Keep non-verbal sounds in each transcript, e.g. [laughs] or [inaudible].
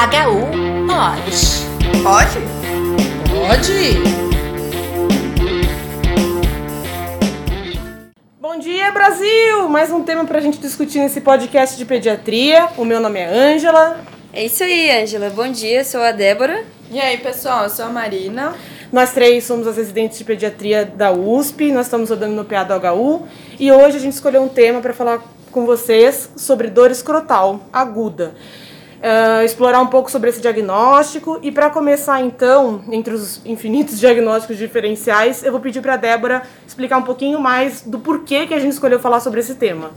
HU pode. Pode? Pode! Bom dia, Brasil! Mais um tema pra gente discutir nesse podcast de pediatria. O meu nome é Ângela. É isso aí, Ângela. Bom dia, sou a Débora. E aí, pessoal, eu sou a Marina. Nós três somos as residentes de pediatria da USP, nós estamos rodando no PA do HU e hoje a gente escolheu um tema para falar com vocês sobre dor escrotal aguda. Uh, explorar um pouco sobre esse diagnóstico e para começar então, entre os infinitos [laughs] diagnósticos diferenciais, eu vou pedir para a Débora explicar um pouquinho mais do porquê que a gente escolheu falar sobre esse tema.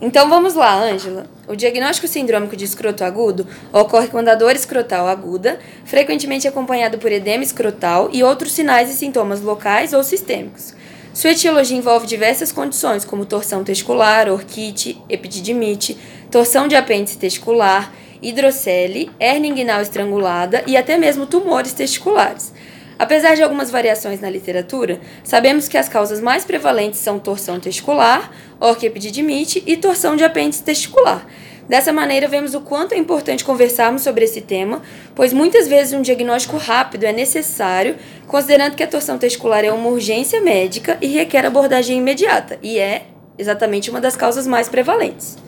Então vamos lá, Ângela. O diagnóstico sindrômico de escroto agudo ocorre quando a dor escrotal aguda, frequentemente acompanhada por edema escrotal e outros sinais e sintomas locais ou sistêmicos. Sua etiologia envolve diversas condições, como torção testicular, orquite, epididimite, torção de apêndice testicular, hidrocele, hernia inguinal estrangulada e até mesmo tumores testiculares. Apesar de algumas variações na literatura, sabemos que as causas mais prevalentes são torção testicular, orquiepididimite e torção de apêndice testicular. Dessa maneira, vemos o quanto é importante conversarmos sobre esse tema, pois muitas vezes um diagnóstico rápido é necessário, considerando que a torção testicular é uma urgência médica e requer abordagem imediata, e é exatamente uma das causas mais prevalentes.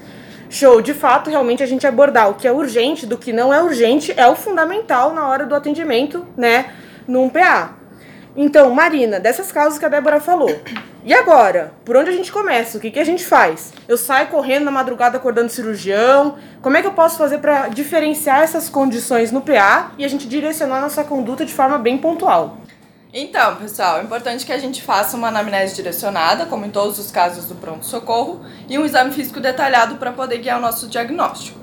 Show, de fato, realmente a gente abordar o que é urgente do que não é urgente é o fundamental na hora do atendimento, né? num PA. Então, Marina, dessas causas que a Débora falou. E agora? Por onde a gente começa? O que, que a gente faz? Eu saio correndo na madrugada acordando cirurgião? Como é que eu posso fazer para diferenciar essas condições no PA e a gente direcionar nossa conduta de forma bem pontual? Então, pessoal, é importante que a gente faça uma anamnese direcionada, como em todos os casos do pronto-socorro, e um exame físico detalhado para poder guiar o nosso diagnóstico.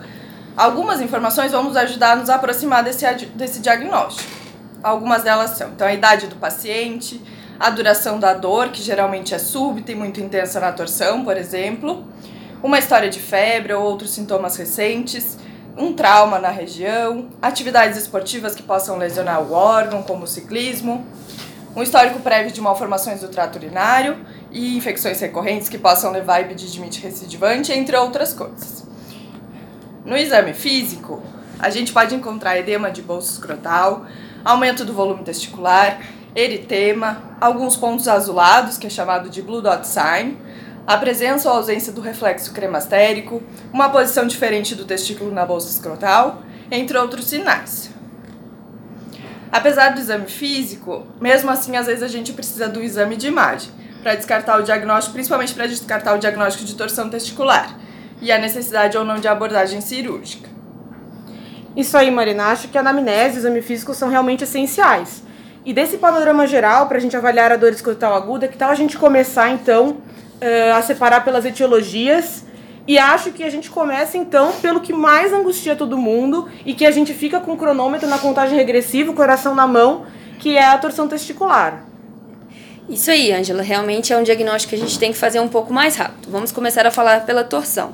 Algumas informações vão nos ajudar a nos aproximar desse, desse diagnóstico. Algumas delas são então, a idade do paciente, a duração da dor, que geralmente é súbita e muito intensa na torção, por exemplo, uma história de febre ou outros sintomas recentes, um trauma na região, atividades esportivas que possam lesionar o órgão, como o ciclismo, um histórico prévio de malformações do trato urinário e infecções recorrentes que possam levar a epididimite recidivante, entre outras coisas. No exame físico, a gente pode encontrar edema de bolso escrotal, aumento do volume testicular, eritema, alguns pontos azulados, que é chamado de blue dot sign, a presença ou ausência do reflexo cremastérico, uma posição diferente do testículo na bolsa escrotal, entre outros sinais. Apesar do exame físico, mesmo assim, às vezes a gente precisa do exame de imagem para descartar o diagnóstico, principalmente para descartar o diagnóstico de torção testicular e a necessidade ou não de abordagem cirúrgica. Isso aí, Marina. Acho que a anamnese e o exame físico são realmente essenciais. E desse panorama geral, para a gente avaliar a dor escrotal aguda, que tal a gente começar, então, uh, a separar pelas etiologias? E acho que a gente começa, então, pelo que mais angustia todo mundo e que a gente fica com o cronômetro na contagem regressiva, o coração na mão, que é a torção testicular. Isso aí, Ângela. Realmente é um diagnóstico que a gente tem que fazer um pouco mais rápido. Vamos começar a falar pela torção.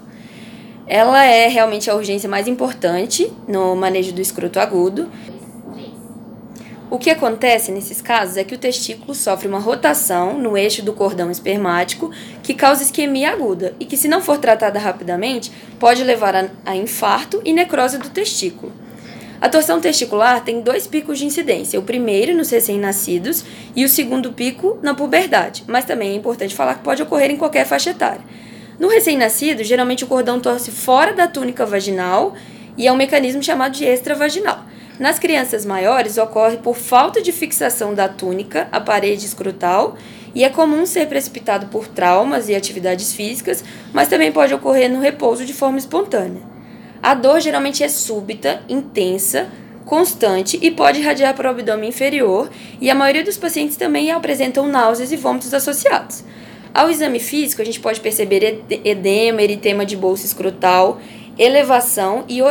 Ela é realmente a urgência mais importante no manejo do escroto agudo. O que acontece nesses casos é que o testículo sofre uma rotação no eixo do cordão espermático que causa isquemia aguda e que, se não for tratada rapidamente, pode levar a, infarto e necrose do testículo. A torção testicular tem dois picos de incidência, o primeiro nos recém-nascidos e o segundo pico na puberdade, mas também é importante falar que pode ocorrer em qualquer faixa etária. No recém-nascido, geralmente o cordão torce fora da túnica vaginal e é um mecanismo chamado de extravaginal. Nas crianças maiores, ocorre por falta de fixação da túnica à parede escrotal e é comum ser precipitado por traumas e atividades físicas, mas também pode ocorrer no repouso de forma espontânea. A dor geralmente é súbita, intensa, constante e pode irradiar para o abdômen inferior, e a maioria dos pacientes também apresentam náuseas e vômitos associados. Ao exame físico, a gente pode perceber edema, eritema de bolsa escrotal, elevação e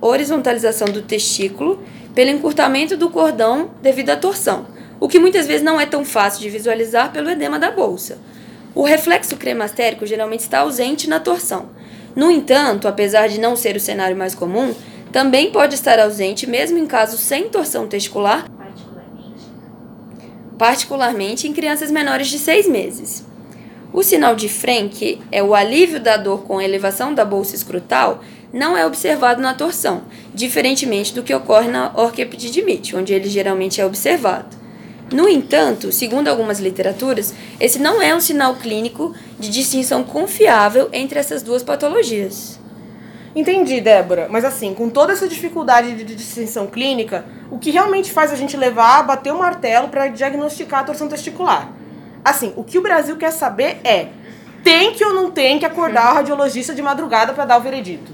horizontalização do testículo pelo encurtamento do cordão devido à torção, o que muitas vezes não é tão fácil de visualizar pelo edema da bolsa. O reflexo cremastérico geralmente está ausente na torção. No entanto, apesar de não ser o cenário mais comum, também pode estar ausente mesmo em casos sem torção testicular, particularmente em crianças menores de 6 meses. O sinal de Frank é o alívio da dor com elevação da bolsa escrotal, não é observado na torção, diferentemente do que ocorre na orquiepididimite, onde ele geralmente é observado. No entanto, segundo algumas literaturas, esse não é um sinal clínico de distinção confiável entre essas duas patologias. Entendi, Débora. Mas assim, com toda essa dificuldade de distinção clínica, o que realmente faz a gente levar a bater o martelo para diagnosticar a torção testicular? Assim, o que o Brasil quer saber é: tem que ou não tem que acordar o radiologista de madrugada para dar o veredito?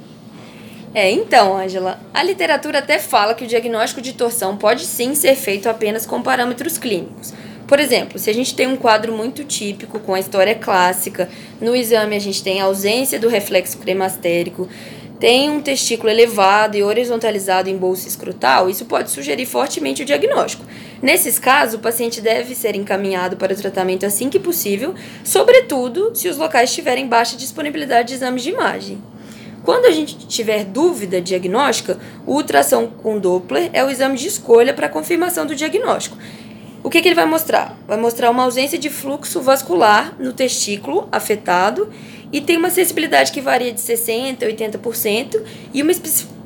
É, então, Angela, a literatura até fala que o diagnóstico de torção pode sim ser feito apenas com parâmetros clínicos. Por exemplo, se a gente tem um quadro muito típico com a história clássica, no exame a gente tem ausência do reflexo cremastérico, tem um testículo elevado e horizontalizado em bolsa escrotal, isso pode sugerir fortemente o diagnóstico. Nesses casos, o paciente deve ser encaminhado para o tratamento assim que possível, sobretudo se os locais tiverem baixa disponibilidade de exames de imagem. Quando a gente tiver dúvida diagnóstica, o ultrassom com Doppler é o exame de escolha para confirmação do diagnóstico. O que, que ele vai mostrar? Vai mostrar uma ausência de fluxo vascular no testículo afetado e tem uma sensibilidade que varia de 60% a 80% e uma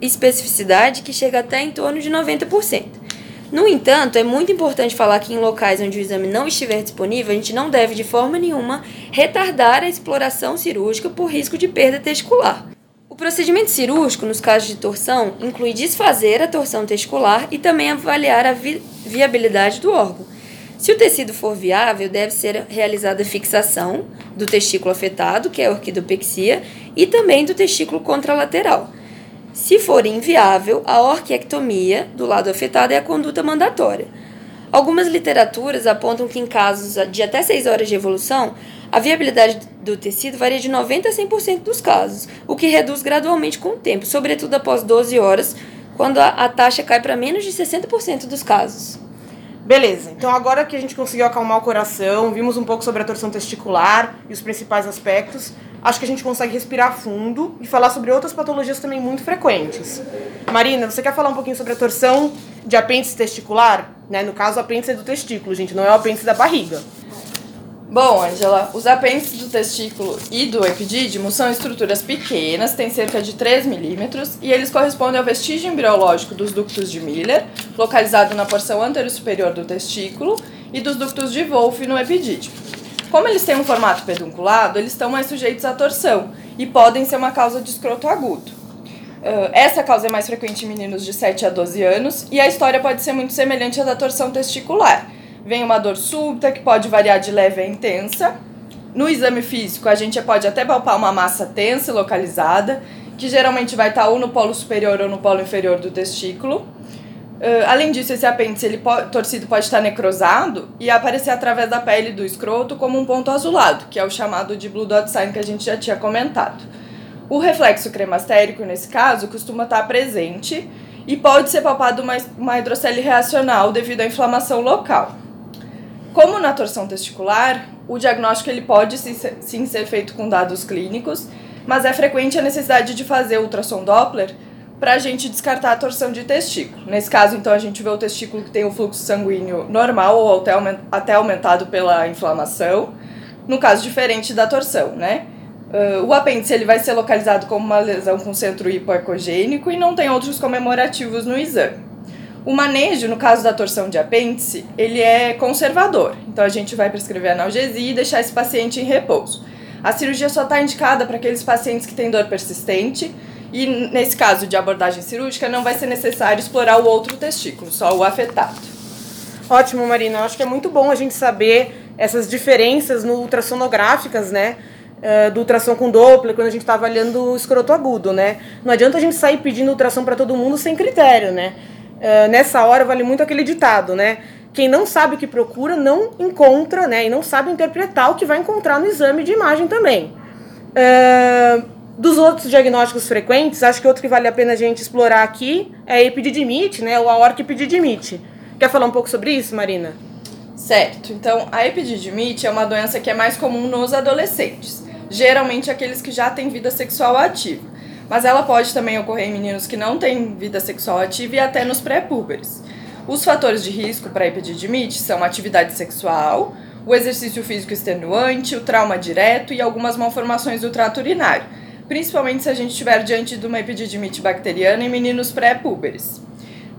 especificidade que chega até em torno de 90%. No entanto, é muito importante falar que em locais onde o exame não estiver disponível, a gente não deve de forma nenhuma retardar a exploração cirúrgica por risco de perda testicular. O procedimento cirúrgico, nos casos de torção, inclui desfazer a torção testicular e também avaliar a vi viabilidade do órgão. Se o tecido for viável, deve ser realizada fixação do testículo afetado, que é a orquidopexia, e também do testículo contralateral. Se for inviável, a orquiectomia do lado afetado é a conduta mandatória. Algumas literaturas apontam que em casos de até 6 horas de evolução, a viabilidade do tecido varia de 90% a 100% dos casos, o que reduz gradualmente com o tempo, sobretudo após 12 horas, quando a, a taxa cai para menos de 60% dos casos. Beleza, então agora que a gente conseguiu acalmar o coração, vimos um pouco sobre a torção testicular e os principais aspectos, acho que a gente consegue respirar fundo e falar sobre outras patologias também muito frequentes. Marina, você quer falar um pouquinho sobre a torção de apêndice testicular? Né? No caso, o apêndice é do testículo, gente, não é o apêndice da barriga. Bom, Angela, os apêndices do testículo e do epidídimo são estruturas pequenas, têm cerca de 3 milímetros, e eles correspondem ao vestígio embriológico dos ductos de Miller, localizado na porção anterior-superior do testículo, e dos ductos de Wolff no epidídimo. Como eles têm um formato pedunculado, eles estão mais sujeitos à torção e podem ser uma causa de escroto agudo. Uh, essa causa é mais frequente em meninos de 7 a 12 anos e a história pode ser muito semelhante à da torção testicular vem uma dor súbita que pode variar de leve a intensa. No exame físico, a gente pode até palpar uma massa tensa e localizada, que geralmente vai estar ou no polo superior ou no polo inferior do testículo. Uh, além disso, esse apêndice ele torcido pode estar necrosado e aparecer através da pele do escroto como um ponto azulado, que é o chamado de blue dot sign que a gente já tinha comentado. O reflexo cremastérico, nesse caso, costuma estar presente e pode ser palpado uma, uma hidrocele reacional devido à inflamação local. Como na torção testicular, o diagnóstico ele pode sim ser feito com dados clínicos, mas é frequente a necessidade de fazer ultrassom Doppler para a gente descartar a torção de testículo. Nesse caso, então, a gente vê o testículo que tem o fluxo sanguíneo normal ou até aumentado pela inflamação, no caso diferente da torção, né? Uh, o apêndice ele vai ser localizado como uma lesão com centro hipoecogênico e não tem outros comemorativos no exame. O manejo, no caso da torção de apêndice, ele é conservador. Então a gente vai prescrever analgesia e deixar esse paciente em repouso. A cirurgia só está indicada para aqueles pacientes que têm dor persistente e nesse caso de abordagem cirúrgica não vai ser necessário explorar o outro testículo, só o afetado. Ótimo, Marina. Eu acho que é muito bom a gente saber essas diferenças no ultrassonográficas, né? Uh, do ultrassom com Doppler, quando a gente está avaliando o escroto agudo, né? Não adianta a gente sair pedindo ultrassom para todo mundo sem critério, né? Uh, nessa hora vale muito aquele ditado, né? Quem não sabe o que procura não encontra, né? E não sabe interpretar o que vai encontrar no exame de imagem também. Uh, dos outros diagnósticos frequentes, acho que outro que vale a pena a gente explorar aqui é a epididimite, né? Ou a orquipididimite. Quer falar um pouco sobre isso, Marina? Certo. Então, a epididimite é uma doença que é mais comum nos adolescentes, geralmente aqueles que já têm vida sexual ativa mas ela pode também ocorrer em meninos que não têm vida sexual ativa e até nos pré-púberes. Os fatores de risco para epididimite são a atividade sexual, o exercício físico extenuante, o trauma direto e algumas malformações do trato urinário. principalmente se a gente estiver diante de uma epididimite bacteriana em meninos pré-púberes.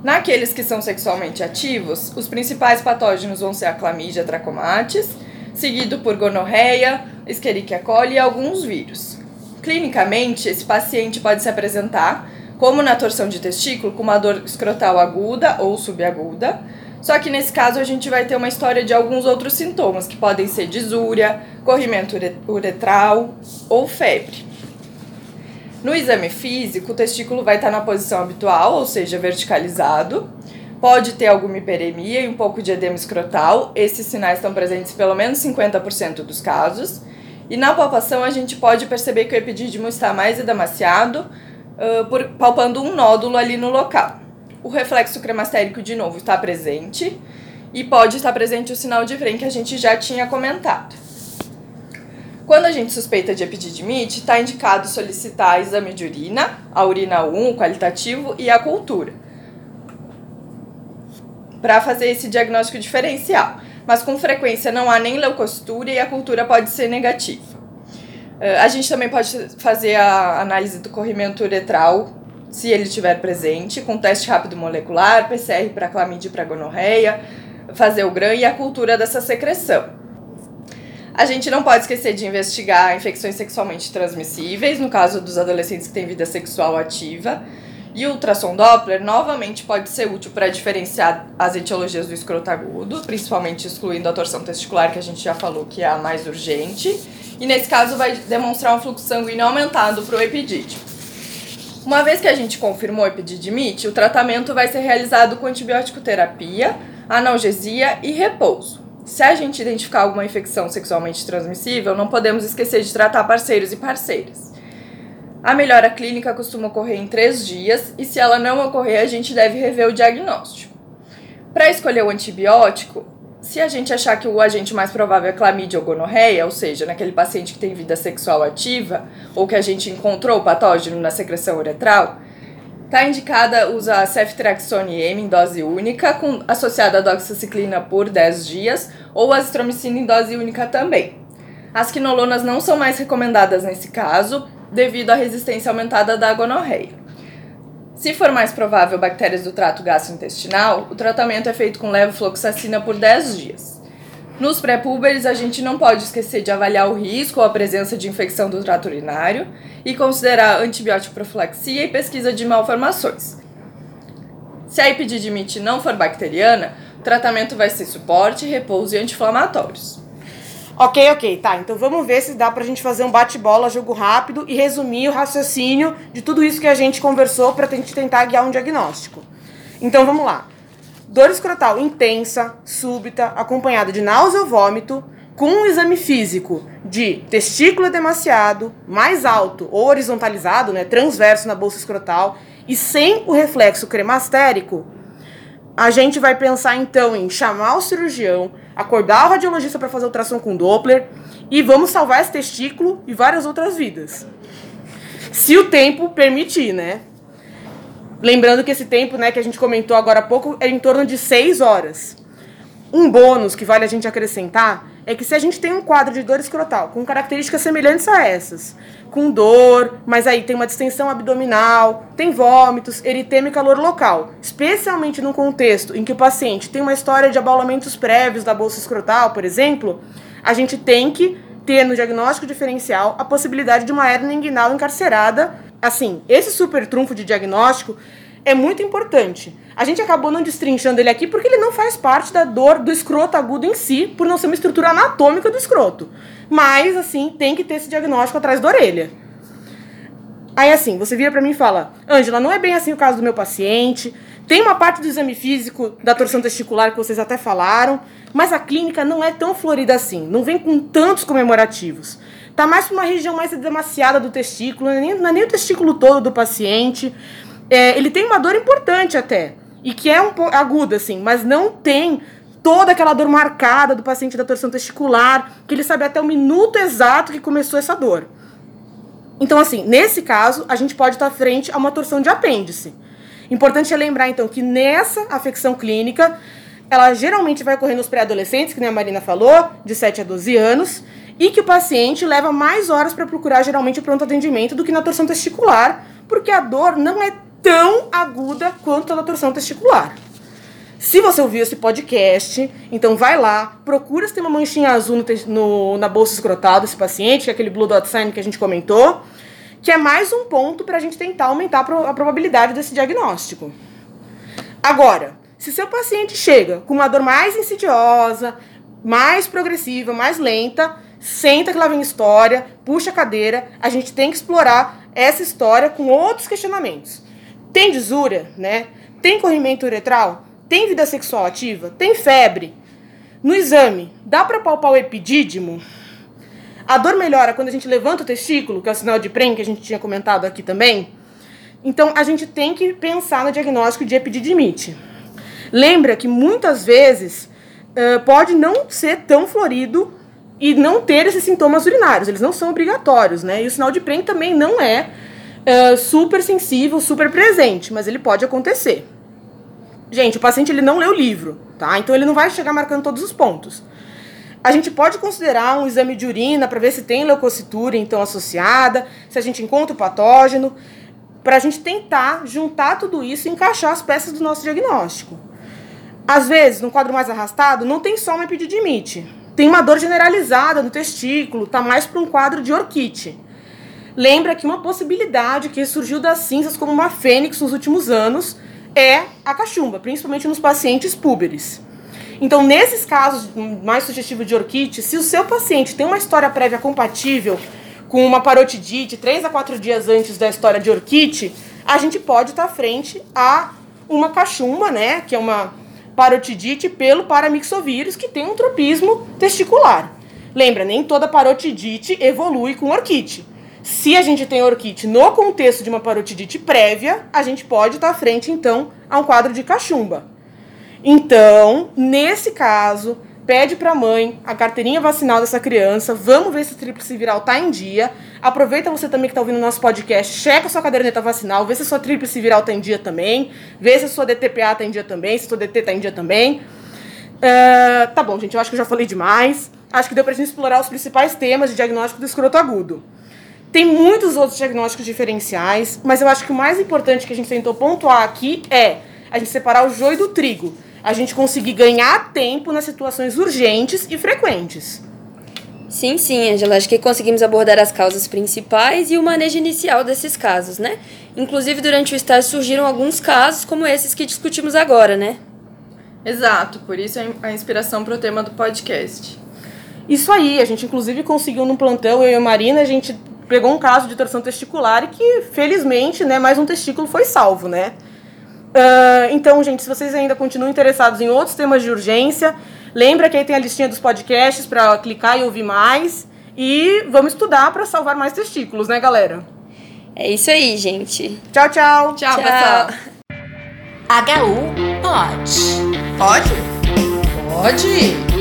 Naqueles que são sexualmente ativos, os principais patógenos vão ser a clamídia trachomatis, seguido por gonorreia, Escherichia coli e alguns vírus. Clinicamente, esse paciente pode se apresentar como na torção de testículo, com uma dor escrotal aguda ou subaguda, só que nesse caso a gente vai ter uma história de alguns outros sintomas, que podem ser disúria, corrimento uretral ou febre. No exame físico, o testículo vai estar na posição habitual, ou seja, verticalizado. Pode ter alguma hiperemia e um pouco de edema escrotal. Esses sinais estão presentes em pelo menos 50% dos casos. E na palpação a gente pode perceber que o epidídimo está mais edemaciado, uh, por, palpando um nódulo ali no local. O reflexo cremastérico de novo está presente e pode estar presente o sinal de Vren que a gente já tinha comentado. Quando a gente suspeita de epididimite, está indicado solicitar exame de urina, a urina 1, o qualitativo e a cultura, para fazer esse diagnóstico diferencial. Mas com frequência não há nem leucostura e a cultura pode ser negativa. Uh, a gente também pode fazer a análise do corrimento uretral, se ele estiver presente, com teste rápido molecular, PCR para clamídia e para gonorreia, fazer o GRAM e a cultura dessa secreção. A gente não pode esquecer de investigar infecções sexualmente transmissíveis, no caso dos adolescentes que têm vida sexual ativa. E o ultrassom Doppler novamente pode ser útil para diferenciar as etiologias do escroto agudo, principalmente excluindo a torção testicular, que a gente já falou que é a mais urgente. E nesse caso vai demonstrar um fluxo sanguíneo aumentado para o epidídimo. Uma vez que a gente confirmou o epididimite, o tratamento vai ser realizado com antibiótico terapia, analgesia e repouso. Se a gente identificar alguma infecção sexualmente transmissível, não podemos esquecer de tratar parceiros e parceiras. A melhora clínica costuma ocorrer em três dias e, se ela não ocorrer, a gente deve rever o diagnóstico. Para escolher o antibiótico, se a gente achar que o agente mais provável é clamídia ou gonorreia, ou seja, naquele paciente que tem vida sexual ativa, ou que a gente encontrou o patógeno na secreção uretral, Está indicada usar ceftriaxone M em dose única, com, associada a doxiciclina por 10 dias, ou azitromicina em dose única também. As quinolonas não são mais recomendadas nesse caso, devido à resistência aumentada da gonorreia. Se for mais provável bactérias do trato gastrointestinal, o tratamento é feito com levofloxacina por 10 dias. Nos pré-púberes, a gente não pode esquecer de avaliar o risco ou a presença de infecção do trato urinário e considerar antibiótico profilaxia e pesquisa de malformações. Se a epididimite não for bacteriana, o tratamento vai ser suporte, repouso e anti-inflamatórios. Ok, ok, tá. Então vamos ver se dá pra gente fazer um bate-bola, jogo rápido e resumir o raciocínio de tudo isso que a gente conversou pra gente tentar guiar um diagnóstico. Então vamos lá. Dor escrotal intensa, súbita, acompanhada de náusea ou vômito, com um exame físico de testículo demasiado, mais alto ou horizontalizado, né, transverso na bolsa escrotal, e sem o reflexo cremastérico, a gente vai pensar então em chamar o cirurgião, acordar o radiologista para fazer ultrassom com Doppler e vamos salvar esse testículo e várias outras vidas. Se o tempo permitir, né? Lembrando que esse tempo, né, que a gente comentou agora há pouco, é em torno de 6 horas. Um bônus que vale a gente acrescentar é que se a gente tem um quadro de dor escrotal com características semelhantes a essas, com dor, mas aí tem uma distensão abdominal, tem vômitos, eritema e calor local, especialmente num contexto em que o paciente tem uma história de abaulamentos prévios da bolsa escrotal, por exemplo, a gente tem que ter no diagnóstico diferencial a possibilidade de uma hernia inguinal encarcerada. Assim, esse super trunfo de diagnóstico é muito importante. A gente acabou não destrinchando ele aqui porque ele não faz parte da dor do escroto agudo em si, por não ser uma estrutura anatômica do escroto. Mas, assim, tem que ter esse diagnóstico atrás da orelha. Aí, assim, você vira para mim e fala: Ângela, não é bem assim o caso do meu paciente. Tem uma parte do exame físico da torção testicular que vocês até falaram, mas a clínica não é tão florida assim, não vem com tantos comemorativos. Tá mais para uma região mais demasiada do testículo, não é nem, não é nem o testículo todo do paciente. É, ele tem uma dor importante até, e que é um aguda, assim, mas não tem toda aquela dor marcada do paciente da torção testicular, que ele sabe até o minuto exato que começou essa dor. Então, assim, nesse caso, a gente pode estar frente a uma torção de apêndice. Importante é lembrar, então, que nessa afecção clínica, ela geralmente vai ocorrer nos pré-adolescentes, que nem a Marina falou, de 7 a 12 anos, e que o paciente leva mais horas para procurar geralmente o pronto atendimento do que na torção testicular, porque a dor não é tão aguda quanto a da torção testicular. Se você ouviu esse podcast, então vai lá, procura se tem uma manchinha azul no, no, na bolsa escrotal desse paciente, que é aquele blue dot sign que a gente comentou, que é mais um ponto para a gente tentar aumentar a probabilidade desse diagnóstico. Agora, se seu paciente chega com uma dor mais insidiosa, mais progressiva, mais lenta, senta que lá vem história, puxa a cadeira, a gente tem que explorar essa história com outros questionamentos. Tem disúria, né? Tem corrimento uretral? Tem vida sexual ativa? Tem febre? No exame, dá para palpar o epidídimo? A dor melhora quando a gente levanta o testículo, que é o sinal de PREM que a gente tinha comentado aqui também. Então, a gente tem que pensar no diagnóstico de epididimite. Lembra que muitas vezes uh, pode não ser tão florido e não ter esses sintomas urinários. Eles não são obrigatórios, né? E o sinal de PREM também não é uh, super sensível, super presente, mas ele pode acontecer. Gente, o paciente ele não lê o livro, tá? Então ele não vai chegar marcando todos os pontos. A gente pode considerar um exame de urina para ver se tem leucocitura então associada, se a gente encontra o patógeno, para a gente tentar juntar tudo isso e encaixar as peças do nosso diagnóstico. Às vezes, no quadro mais arrastado, não tem só uma epididimite. Tem uma dor generalizada no testículo, tá mais para um quadro de orquite. Lembra que uma possibilidade que surgiu das cinzas como uma fênix nos últimos anos é a cachumba, principalmente nos pacientes púberes. Então, nesses casos mais sugestivos de orquite, se o seu paciente tem uma história prévia compatível com uma parotidite 3 a 4 dias antes da história de orquite, a gente pode estar frente a uma cachumba, né, que é uma parotidite pelo paramixovírus, que tem um tropismo testicular. Lembra, nem toda parotidite evolui com orquite. Se a gente tem orquite no contexto de uma parotidite prévia, a gente pode estar à frente, então, a um quadro de cachumba. Então, nesse caso, pede para a mãe a carteirinha vacinal dessa criança, vamos ver se a tríplice viral tá em dia. Aproveita você também que está ouvindo nosso podcast, checa sua caderneta vacinal, vê se a sua tríplice viral tá em dia também, vê se a sua DTPA tá em dia também, se a sua DT tá em dia também. Uh, tá bom, gente, eu acho que eu já falei demais. Acho que deu pra gente explorar os principais temas de diagnóstico do escroto agudo. Tem muitos outros diagnósticos diferenciais, mas eu acho que o mais importante que a gente tentou pontuar aqui é a gente separar o joio do trigo. A gente conseguir ganhar tempo nas situações urgentes e frequentes. Sim, sim, Angela. Acho que conseguimos abordar as causas principais e o manejo inicial desses casos, né? Inclusive, durante o estágio surgiram alguns casos como esses que discutimos agora, né? Exato, por isso a inspiração para o tema do podcast. Isso aí, a gente inclusive conseguiu no plantão, eu e a Marina, a gente pegou um caso de torção testicular e que, felizmente, né, mais um testículo foi salvo, né? Uh, então, gente, se vocês ainda continuam interessados em outros temas de urgência, lembra que aí tem a listinha dos podcasts para clicar e ouvir mais. E vamos estudar para salvar mais testículos, né, galera? É isso aí, gente. Tchau, tchau. Tchau, tchau. pessoal. HU pode. Pode? Pode.